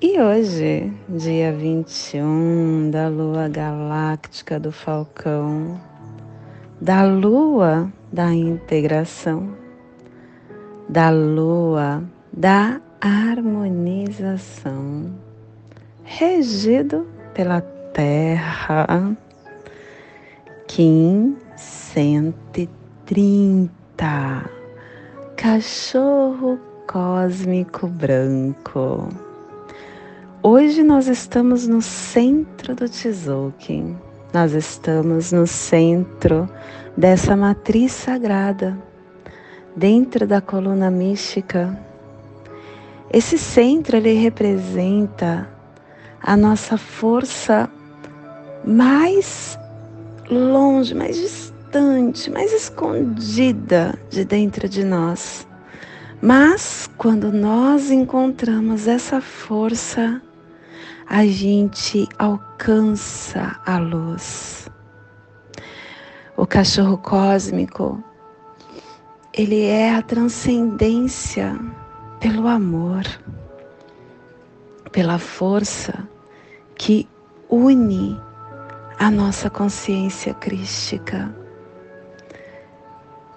e hoje, dia 21 da lua galáctica do Falcão, da lua da integração, da lua da harmonização, regido pela Terra, Kim 130, cachorro cósmico branco. Hoje nós estamos no centro do Tzolk'in. Nós estamos no centro dessa matriz sagrada, dentro da coluna mística. Esse centro ele representa a nossa força mais longe, mais distante, mais escondida de dentro de nós. Mas quando nós encontramos essa força, a gente alcança a luz. O cachorro cósmico, ele é a transcendência pelo amor, pela força que une a nossa consciência crística.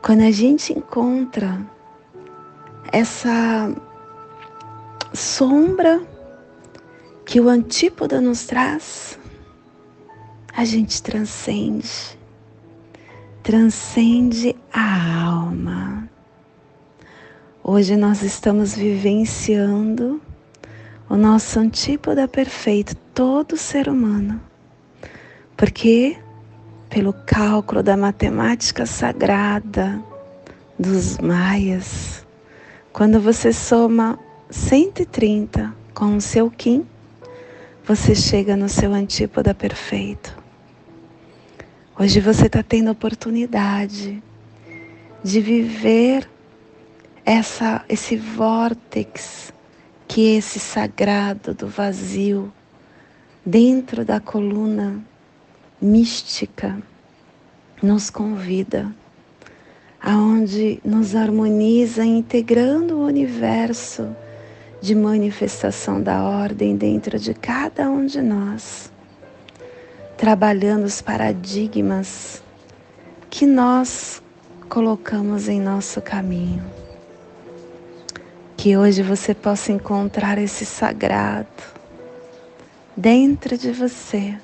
Quando a gente encontra essa sombra que o antípoda nos traz, a gente transcende, transcende a alma. Hoje nós estamos vivenciando o nosso antípoda perfeito, todo ser humano, porque pelo cálculo da matemática sagrada dos maias, quando você soma 130 com o seu Kim, você chega no seu antípoda perfeito. Hoje você está tendo oportunidade de viver essa, esse vórtex que esse sagrado do vazio dentro da coluna mística nos convida, aonde nos harmoniza integrando o universo de manifestação da ordem dentro de cada um de nós, trabalhando os paradigmas que nós colocamos em nosso caminho. Que hoje você possa encontrar esse sagrado dentro de você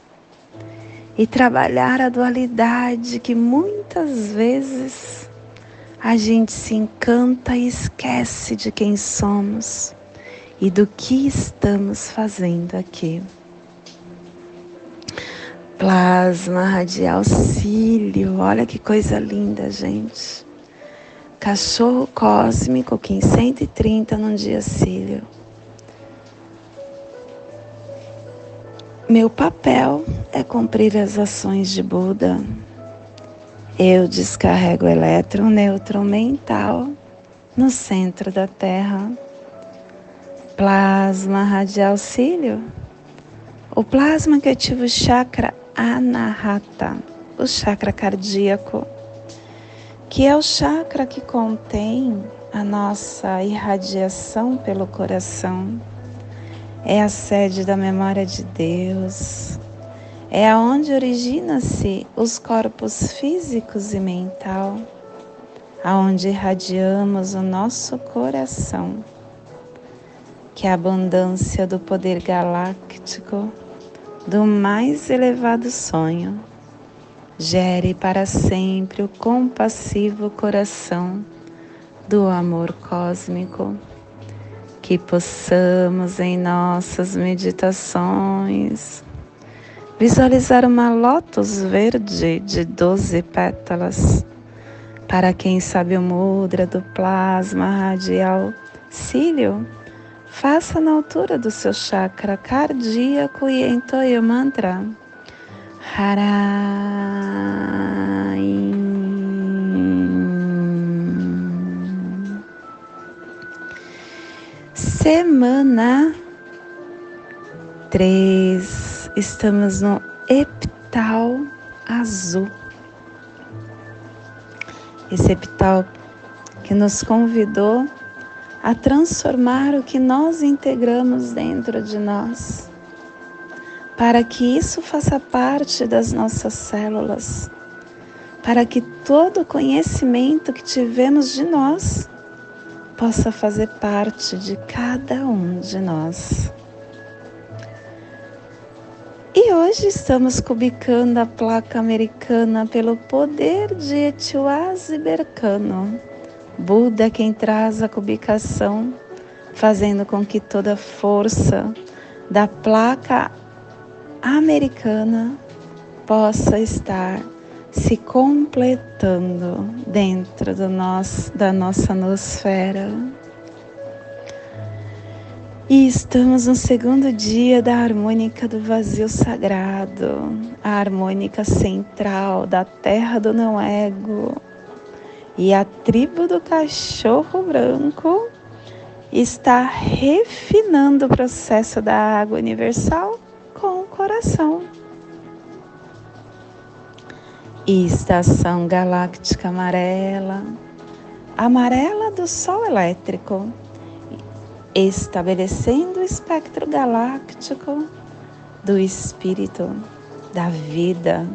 e trabalhar a dualidade que muitas vezes a gente se encanta e esquece de quem somos e do que estamos fazendo aqui. Plasma radial cílio, olha que coisa linda, gente. Cachorro cósmico que em 130 num dia cílio. Meu papel é cumprir as ações de Buda. Eu descarrego elétron neutro mental no centro da Terra plasma radial cílio, o plasma que ativa o chakra anahata, o chakra cardíaco, que é o chakra que contém a nossa irradiação pelo coração. É a sede da memória de Deus. É aonde origina-se os corpos físicos e mental, aonde irradiamos o nosso coração que a abundância do poder galáctico do mais elevado sonho gere para sempre o compassivo coração do amor cósmico, que possamos em nossas meditações visualizar uma lótus verde de doze pétalas. Para quem sabe o mudra do plasma radial cílio, faça na altura do seu chakra cardíaco e entoie o mantra. Haraim. Semana 3, estamos no epital azul. Esse epital que nos convidou a transformar o que nós integramos dentro de nós, para que isso faça parte das nossas células, para que todo o conhecimento que tivemos de nós possa fazer parte de cada um de nós. E hoje estamos cubicando a placa americana pelo poder de Etiwase Bercano. Buda é quem traz a cubicação, fazendo com que toda a força da placa americana possa estar se completando dentro do nosso, da nossa nosfera. E estamos no segundo dia da harmônica do vazio sagrado, a harmônica central da terra do não ego. E a tribo do cachorro branco está refinando o processo da água universal com o coração. estação galáctica amarela, amarela do Sol elétrico estabelecendo o espectro galáctico do espírito, da vida,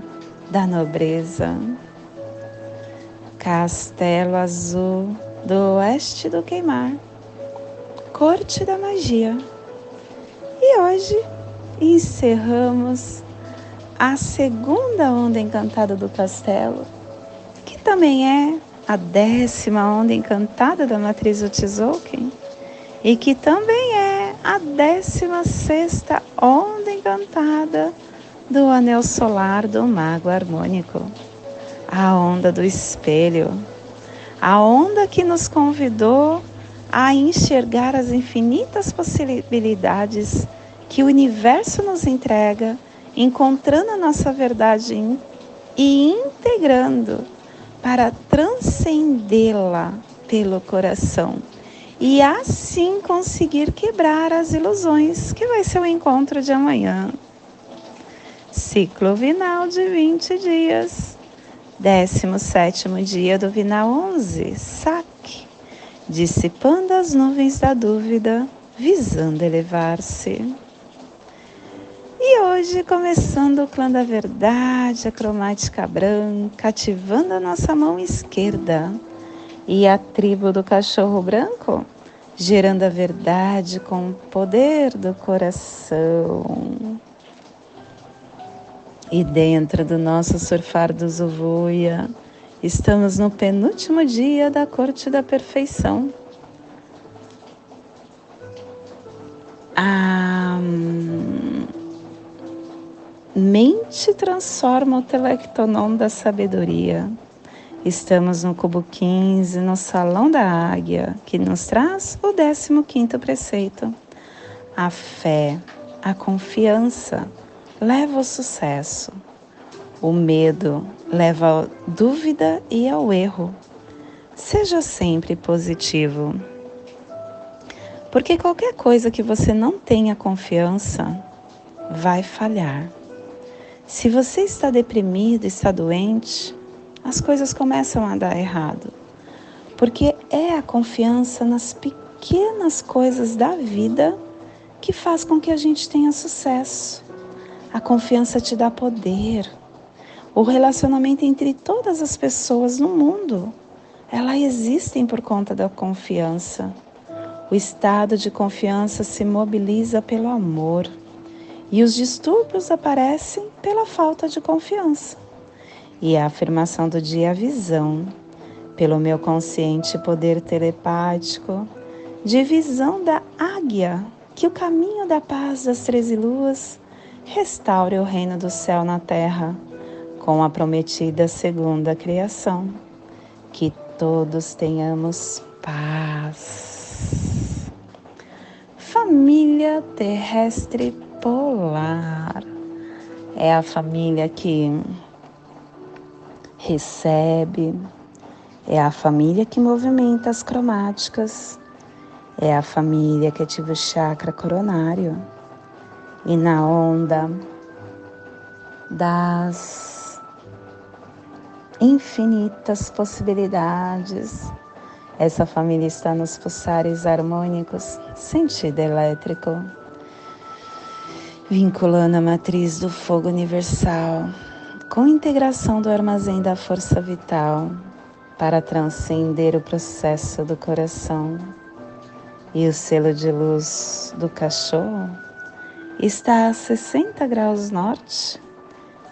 da nobreza. Castelo Azul do Oeste do Queimar, Corte da Magia. E hoje encerramos a segunda onda encantada do castelo, que também é a décima onda encantada da matriz Utzolk'in e que também é a 16 onda encantada do anel solar do mago harmônico, a onda do espelho, a onda que nos convidou a enxergar as infinitas possibilidades que o universo nos entrega, encontrando a nossa verdade e integrando para transcendê-la pelo coração e assim conseguir quebrar as ilusões, que vai ser o encontro de amanhã. Ciclo vinal de 20 dias. 17 dia do vinal 11, saque, dissipando as nuvens da dúvida, visando elevar-se. E hoje, começando o clã da verdade, a cromática branca, ativando a nossa mão esquerda. E a tribo do cachorro branco, gerando a verdade com o poder do coração. E dentro do nosso surfar do Zuvuia, estamos no penúltimo dia da corte da perfeição. A mente transforma o telectonon da sabedoria. Estamos no cubo 15, no salão da águia, que nos traz o 15º preceito. A fé, a confiança leva ao sucesso. O medo leva à dúvida e ao erro. Seja sempre positivo. Porque qualquer coisa que você não tenha confiança vai falhar. Se você está deprimido, está doente, as coisas começam a dar errado. Porque é a confiança nas pequenas coisas da vida que faz com que a gente tenha sucesso. A confiança te dá poder. O relacionamento entre todas as pessoas no mundo, elas existem por conta da confiança. O estado de confiança se mobiliza pelo amor e os distúrbios aparecem pela falta de confiança e a afirmação do dia a visão, pelo meu consciente poder telepático, de visão da águia, que o caminho da paz das treze luas restaure o reino do céu na terra, com a prometida segunda criação. Que todos tenhamos paz. família terrestre polar. É a família que recebe, é a família que movimenta as cromáticas, é a família que ativa o chakra coronário. E na onda das infinitas possibilidades, essa família está nos pulsares harmônicos, sentido elétrico, vinculando a matriz do fogo universal com integração do armazém da força vital para transcender o processo do coração. E o selo de luz do cachorro está a 60 graus norte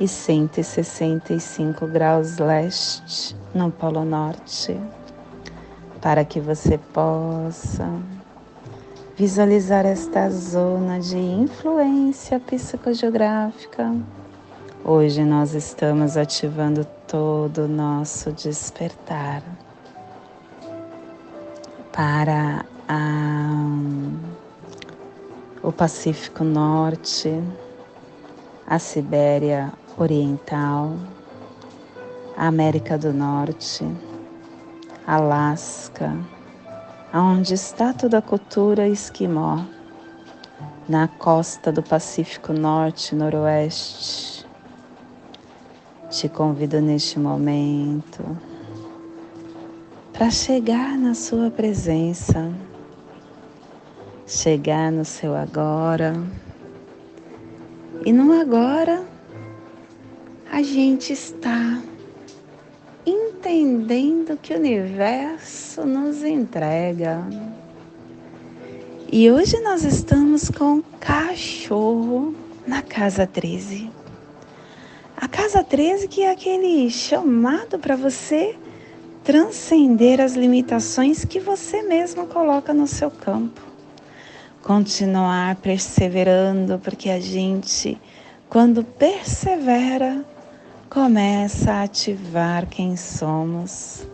e 165 graus leste no Polo Norte para que você possa visualizar esta zona de influência psicogeográfica. Hoje nós estamos ativando todo o nosso despertar para a, o Pacífico Norte, a Sibéria Oriental, a América do Norte Alasca, aonde está toda a cultura esquimó, na costa do Pacífico Norte e Noroeste. Te convido neste momento para chegar na Sua presença, chegar no seu agora. E no agora, a gente está entendendo que o universo nos entrega. E hoje nós estamos com cachorro na casa 13. A casa 13 que é aquele chamado para você transcender as limitações que você mesmo coloca no seu campo. Continuar perseverando, porque a gente, quando persevera, começa a ativar quem somos.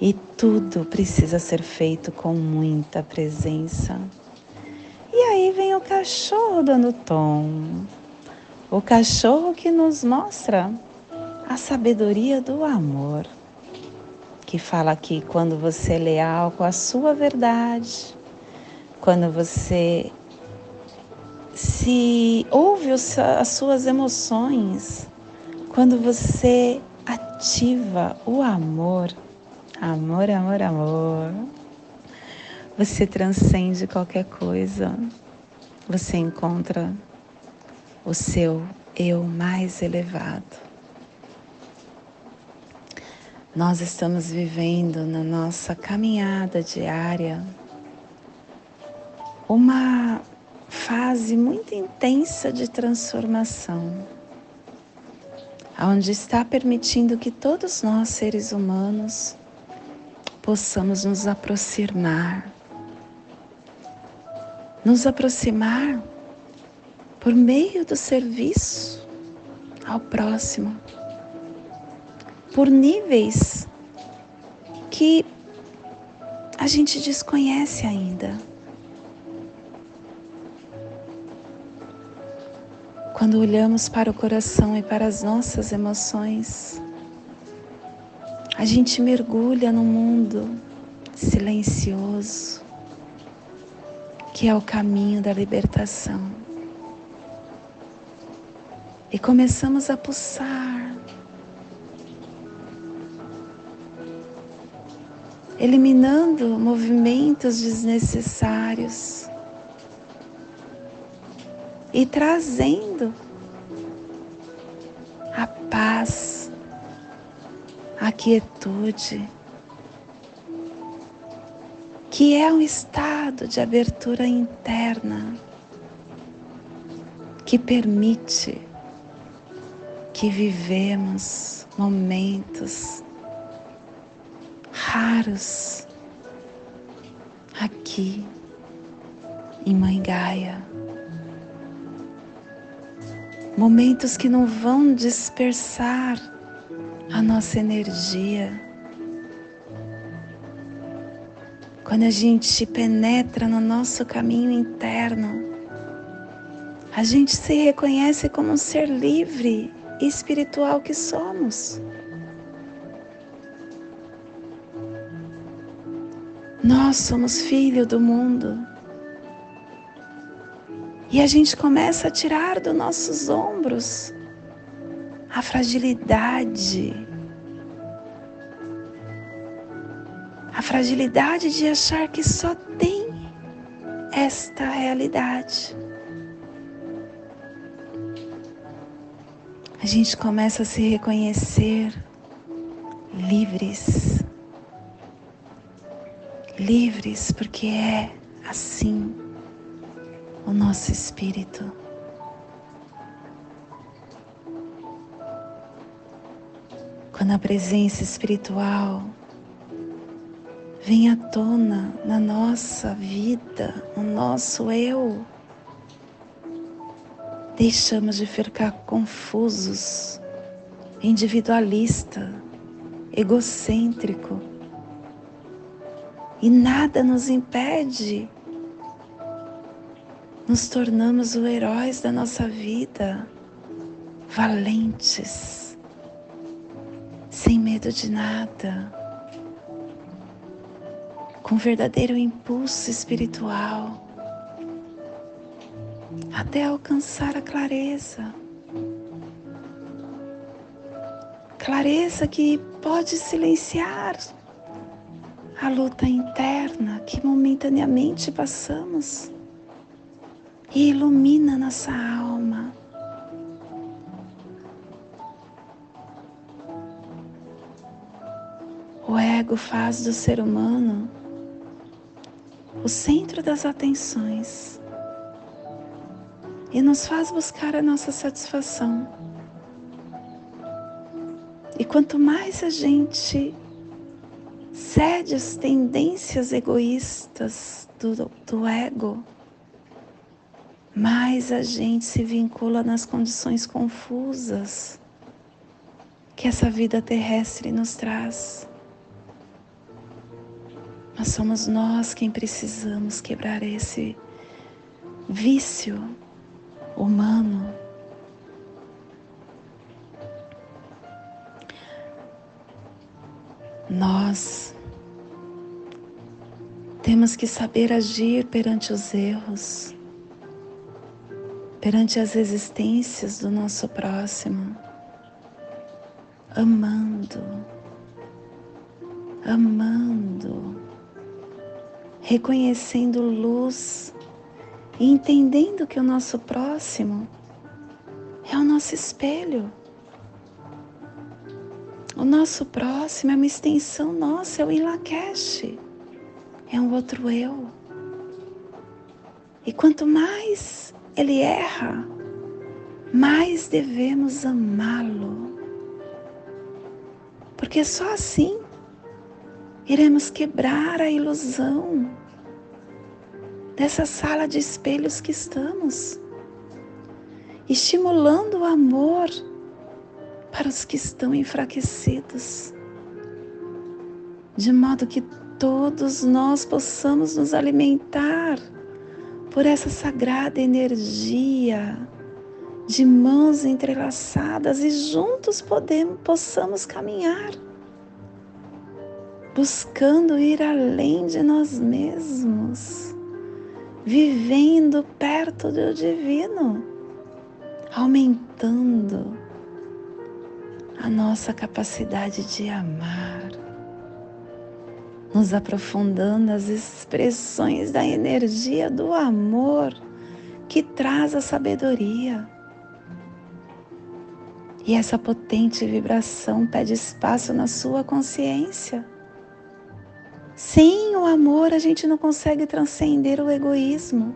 E tudo precisa ser feito com muita presença. E aí vem o cachorro dando tom. O cachorro que nos mostra a sabedoria do amor. Que fala que quando você é leal com a sua verdade, quando você se ouve as suas emoções, quando você ativa o amor, amor, amor, amor, você transcende qualquer coisa. Você encontra o seu eu mais elevado. Nós estamos vivendo na nossa caminhada diária uma fase muito intensa de transformação onde está permitindo que todos nós, seres humanos, possamos nos aproximar, nos aproximar por meio do serviço ao próximo, por níveis que a gente desconhece ainda. Quando olhamos para o coração e para as nossas emoções, a gente mergulha no mundo silencioso, que é o caminho da libertação. E começamos a pulsar, eliminando movimentos desnecessários e trazendo a paz, a quietude, que é um estado de abertura interna que permite que vivemos momentos raros aqui em Mãe Gaia momentos que não vão dispersar a nossa energia, quando a gente penetra no nosso caminho interno, a gente se reconhece como um ser livre e espiritual que somos. Nós somos filho do mundo. E a gente começa a tirar dos nossos ombros a fragilidade, a fragilidade de achar que só tem esta realidade. A gente começa a se reconhecer livres. Livres porque é assim o nosso espírito. Quando a presença espiritual vem à tona na nossa vida, no nosso eu. Deixamos de ficar confusos, individualista, egocêntrico. E nada nos impede. Nos tornamos os heróis da nossa vida, valentes, sem medo de nada com verdadeiro impulso espiritual, até alcançar a clareza. Clareza que pode silenciar a luta interna que momentaneamente passamos e ilumina nossa alma. O ego faz do ser humano o centro das atenções e nos faz buscar a nossa satisfação. E quanto mais a gente cede às tendências egoístas do, do ego, mais a gente se vincula nas condições confusas que essa vida terrestre nos traz. Mas somos nós quem precisamos quebrar esse vício humano. Nós temos que saber agir perante os erros, perante as existências do nosso próximo, amando, amando reconhecendo luz e entendendo que o nosso próximo é o nosso espelho. O nosso próximo é uma extensão nossa, é o Ilakesh, é um outro eu. E quanto mais ele erra, mais devemos amá-lo. Porque só assim iremos quebrar a ilusão dessa sala de espelhos que estamos, estimulando o amor para os que estão enfraquecidos, de modo que todos nós possamos nos alimentar por essa sagrada energia de mãos entrelaçadas e juntos podemos, possamos caminhar buscando ir além de nós mesmos, vivendo perto do divino, aumentando a nossa capacidade de amar, nos aprofundando as expressões da energia do amor que traz a sabedoria. E essa potente vibração pede espaço na sua consciência sem o amor, a gente não consegue transcender o egoísmo.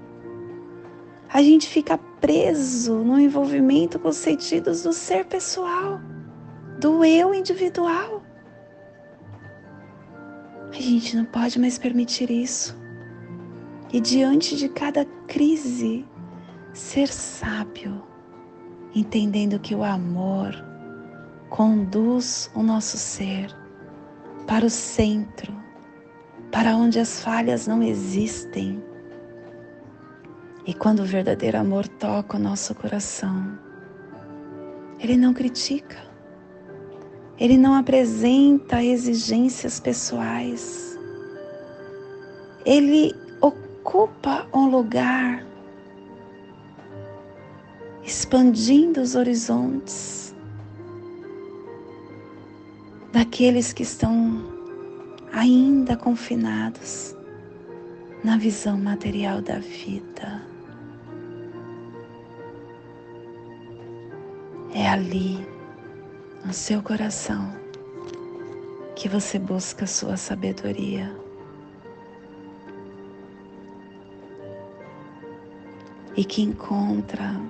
A gente fica preso no envolvimento com os sentidos do ser pessoal, do eu individual. A gente não pode mais permitir isso. E diante de cada crise, ser sábio, entendendo que o amor conduz o nosso ser para o centro para onde as falhas não existem. E quando o verdadeiro amor toca o nosso coração, ele não critica, ele não apresenta exigências pessoais, ele ocupa um lugar expandindo os horizontes daqueles que estão ainda confinados na visão material da vida. É ali, no seu coração, que você busca sua sabedoria. E que encontra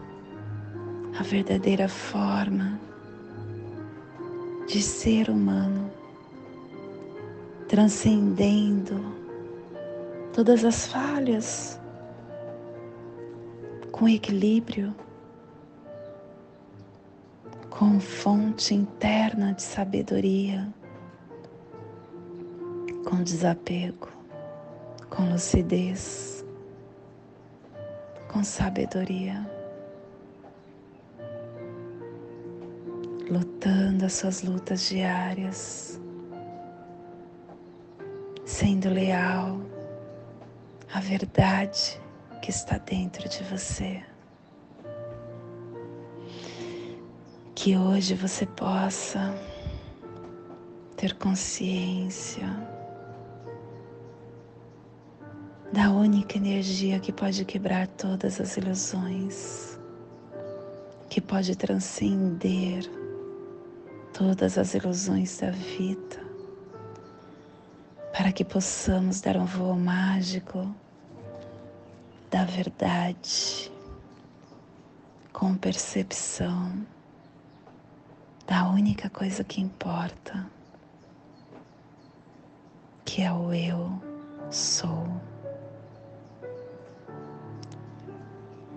a verdadeira forma de ser humano, transcendendo todas as falhas com equilíbrio, com fonte interna de sabedoria, com desapego, com lucidez, com sabedoria. lutando as suas lutas diárias, sendo leal à verdade que está dentro de você. Que hoje você possa ter consciência da única energia que pode quebrar todas as ilusões, que pode transcender todas as ilusões da vida, para que possamos dar um voo mágico da verdade, com percepção da única coisa que importa, que é o eu sou.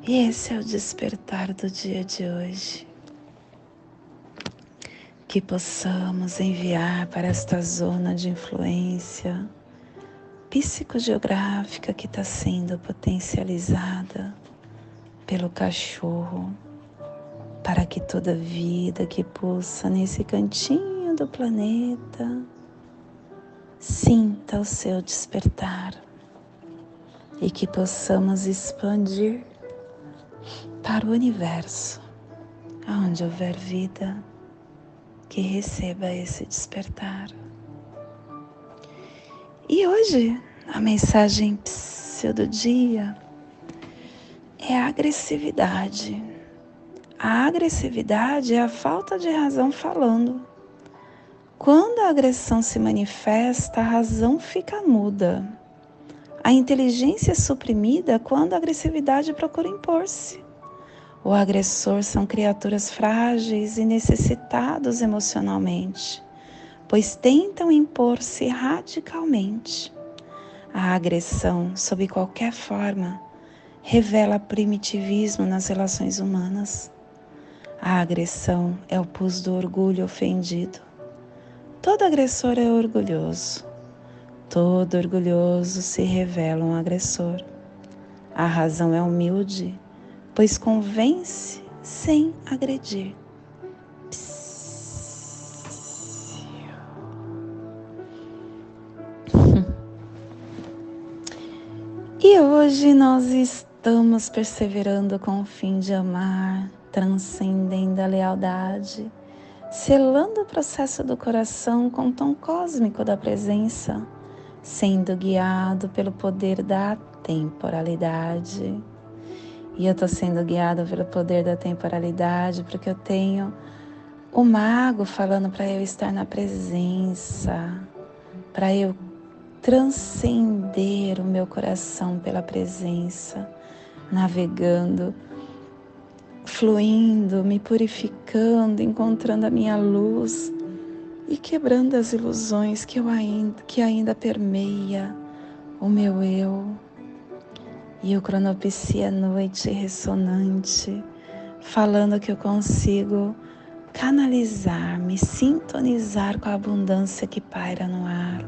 E esse é o despertar do dia de hoje que possamos enviar para esta zona de influência psicogeográfica que está sendo potencializada pelo cachorro, para que toda vida que pulsa nesse cantinho do planeta sinta o seu despertar e que possamos expandir para o universo, onde houver vida que receba esse despertar. E hoje a mensagem do dia é a agressividade. A agressividade é a falta de razão falando. Quando a agressão se manifesta, a razão fica muda. A inteligência é suprimida quando a agressividade procura impor-se. O agressor são criaturas frágeis e necessitados emocionalmente, pois tentam impor-se radicalmente. A agressão, sob qualquer forma, revela primitivismo nas relações humanas. A agressão é o pus do orgulho ofendido. Todo agressor é orgulhoso. Todo orgulhoso se revela um agressor. A razão é humilde pois convence sem agredir. E hoje nós estamos perseverando com o fim de amar, transcendendo a lealdade, selando o processo do coração com o tom cósmico da presença, sendo guiado pelo poder da temporalidade. E eu estou sendo guiada pelo poder da temporalidade, porque eu tenho o mago falando para eu estar na presença, para eu transcender o meu coração pela presença, navegando, fluindo, me purificando, encontrando a minha luz e quebrando as ilusões que eu ainda que ainda permeia o meu eu. E o cronopsia noite ressonante, falando que eu consigo canalizar, me sintonizar com a abundância que paira no ar,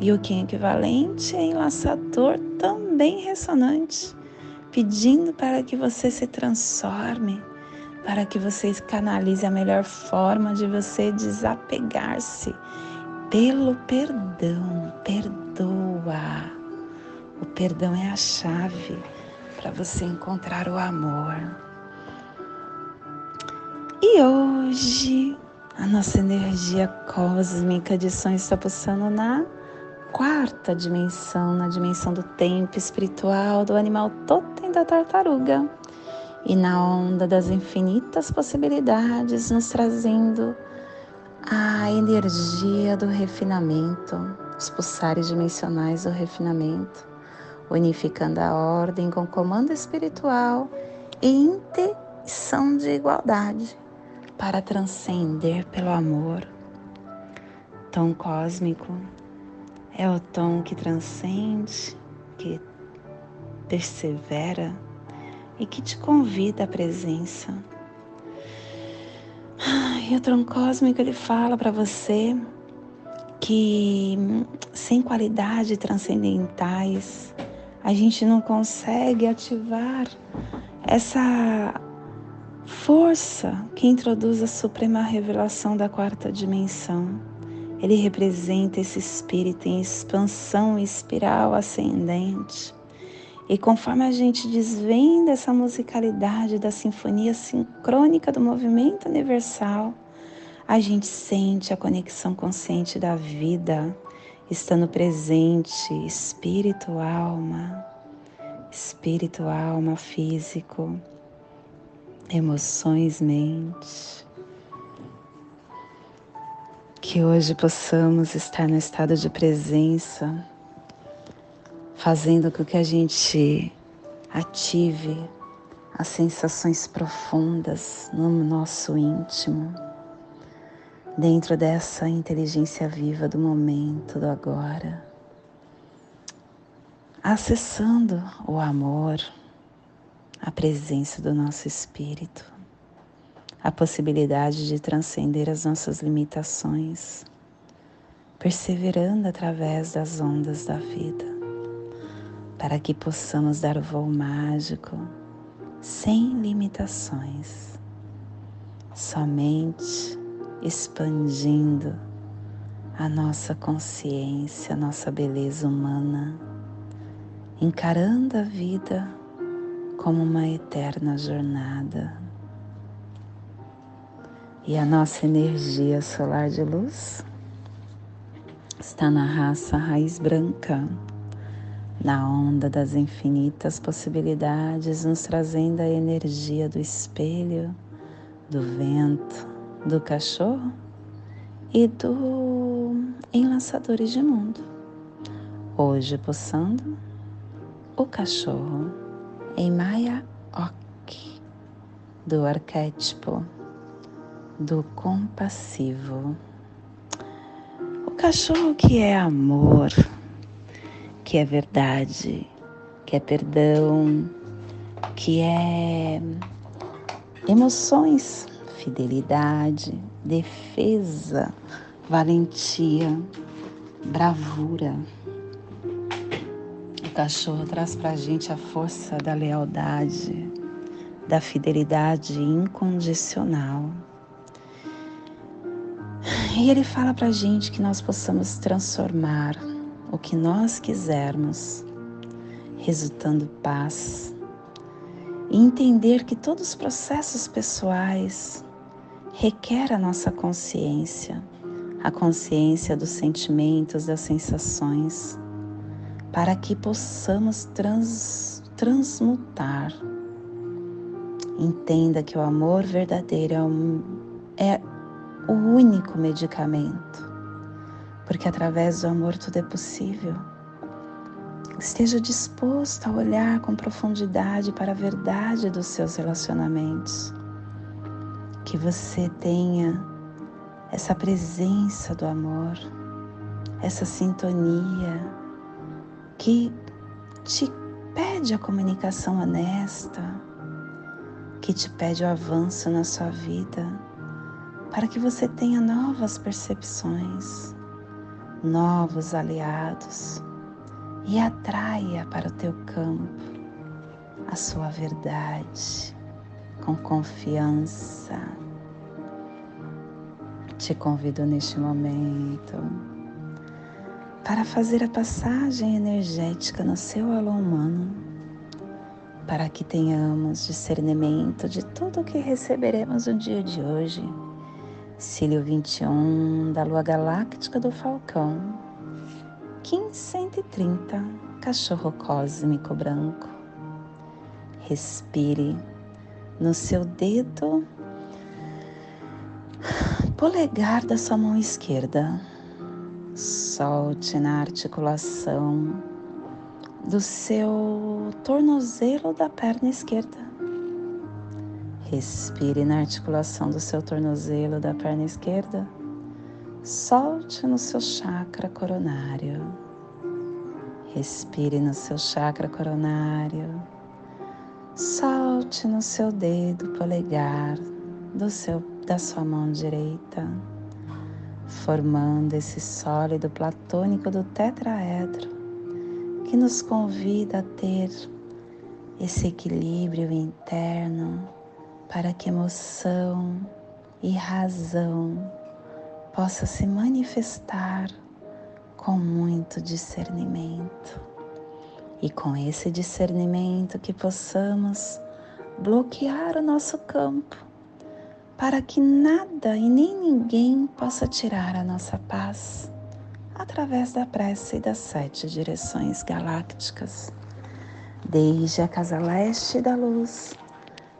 E o Kim equivalente é enlaçador também ressonante, pedindo para que você se transforme, para que você canalize a melhor forma de você desapegar-se pelo perdão. Perdoa. O perdão é a chave para você encontrar o amor. E hoje a nossa energia cósmica de som está pulsando na quarta dimensão, na dimensão do tempo espiritual do animal totem da tartaruga. E na onda das infinitas possibilidades, nos trazendo a energia do refinamento, os pulsares dimensionais do refinamento, unificando a ordem com comando espiritual e intenção de igualdade para transcender pelo amor. Tom cósmico é o tom que transcende, que persevera e que te convida à presença. E o tom cósmico ele fala para você que sem qualidades transcendentais a gente não consegue ativar essa força que introduz a suprema revelação da quarta dimensão. Ele representa esse espírito em expansão espiral ascendente. E conforme a gente desvenda essa musicalidade da sinfonia sincrônica do movimento universal, a gente sente a conexão consciente da vida, estando presente, espírito, alma, espírito, alma, físico emoções, mente. Que hoje possamos estar no estado de presença, fazendo com que a gente ative as sensações profundas no nosso íntimo, dentro dessa inteligência viva do momento, do agora, acessando o amor a presença do nosso espírito, a possibilidade de transcender as nossas limitações, perseverando através das ondas da vida, para que possamos dar o voo mágico sem limitações, somente expandindo a nossa consciência, a nossa beleza humana, encarando a vida como uma eterna jornada. E a nossa energia solar de luz está na raça raiz branca, na onda das infinitas possibilidades, nos trazendo a energia do espelho, do vento, do cachorro e do enlaçadores de mundo. Hoje pulsando o cachorro em Maya Ok, do arquétipo do compassivo. O cachorro que é amor, que é verdade, que é perdão, que é emoções, fidelidade, defesa, valentia, bravura cachorro traz para a gente a força da lealdade, da fidelidade incondicional. E ele fala para a gente que nós possamos transformar o que nós quisermos, resultando paz, e entender que todos os processos pessoais requer a nossa consciência, a consciência dos sentimentos, das sensações para que possamos trans, transmutar. Entenda que o amor verdadeiro é, um, é o único medicamento, porque através do amor tudo é possível. Esteja disposto a olhar com profundidade para a verdade dos seus relacionamentos. Que você tenha essa presença do amor, essa sintonia, que te pede a comunicação honesta, que te pede o avanço na sua vida, para que você tenha novas percepções, novos aliados e atraia para o teu campo a sua verdade com confiança. Te convido neste momento para fazer a passagem energética no seu alô humano, para que tenhamos discernimento de tudo o que receberemos no dia de hoje. Cílio 21 da Lua Galáctica do Falcão, 1530, Cachorro Cósmico Branco. Respire no seu dedo polegar da sua mão esquerda. Solte na articulação do seu tornozelo da perna esquerda. Respire na articulação do seu tornozelo da perna esquerda. Solte no seu chakra coronário. Respire no seu chakra coronário. Solte no seu dedo polegar do seu, da sua mão direita, formando esse sólido platônico do tetraedro que nos convida a ter esse equilíbrio interno para que emoção e razão possa se manifestar com muito discernimento. E com esse discernimento que possamos bloquear o nosso campo para que nada e nem ninguém possa tirar a nossa paz através da prece e das sete direções galácticas, desde a casa leste da luz,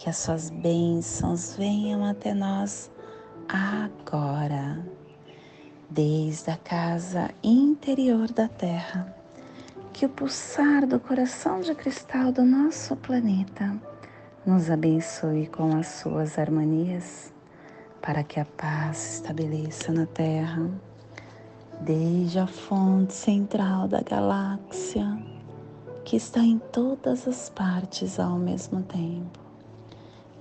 que as suas bênçãos venham até nós agora, desde a casa interior da Terra que o pulsar do coração de cristal do nosso planeta nos abençoe com as suas harmonias, para que a paz se estabeleça na Terra, desde a fonte central da galáxia, que está em todas as partes ao mesmo tempo.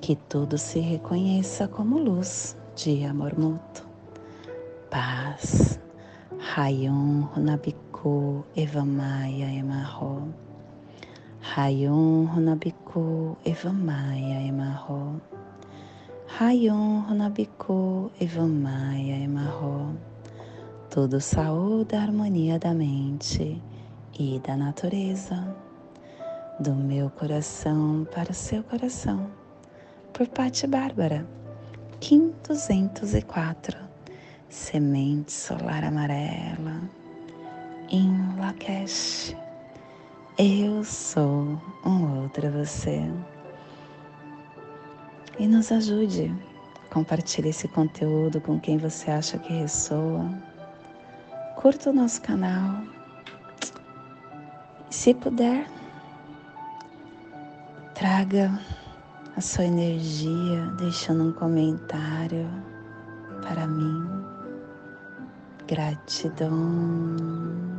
Que tudo se reconheça como luz de amor mútuo. Paz. Rayon Runabiku Evamaya Emarro. Rayon Runabiku Evamaya Emarro. Rayon Runabiku Evamaya Emarro. Tudo saúde, harmonia da mente e da natureza. Do meu coração para o seu coração. Por Pati Bárbara. Kim 204. Semente solar amarela em Lakesh. Eu sou um outro você. E nos ajude. Compartilhe esse conteúdo com quem você acha que ressoa. Curta o nosso canal. Se puder, traga a sua energia deixando um comentário para mim. Gratidão.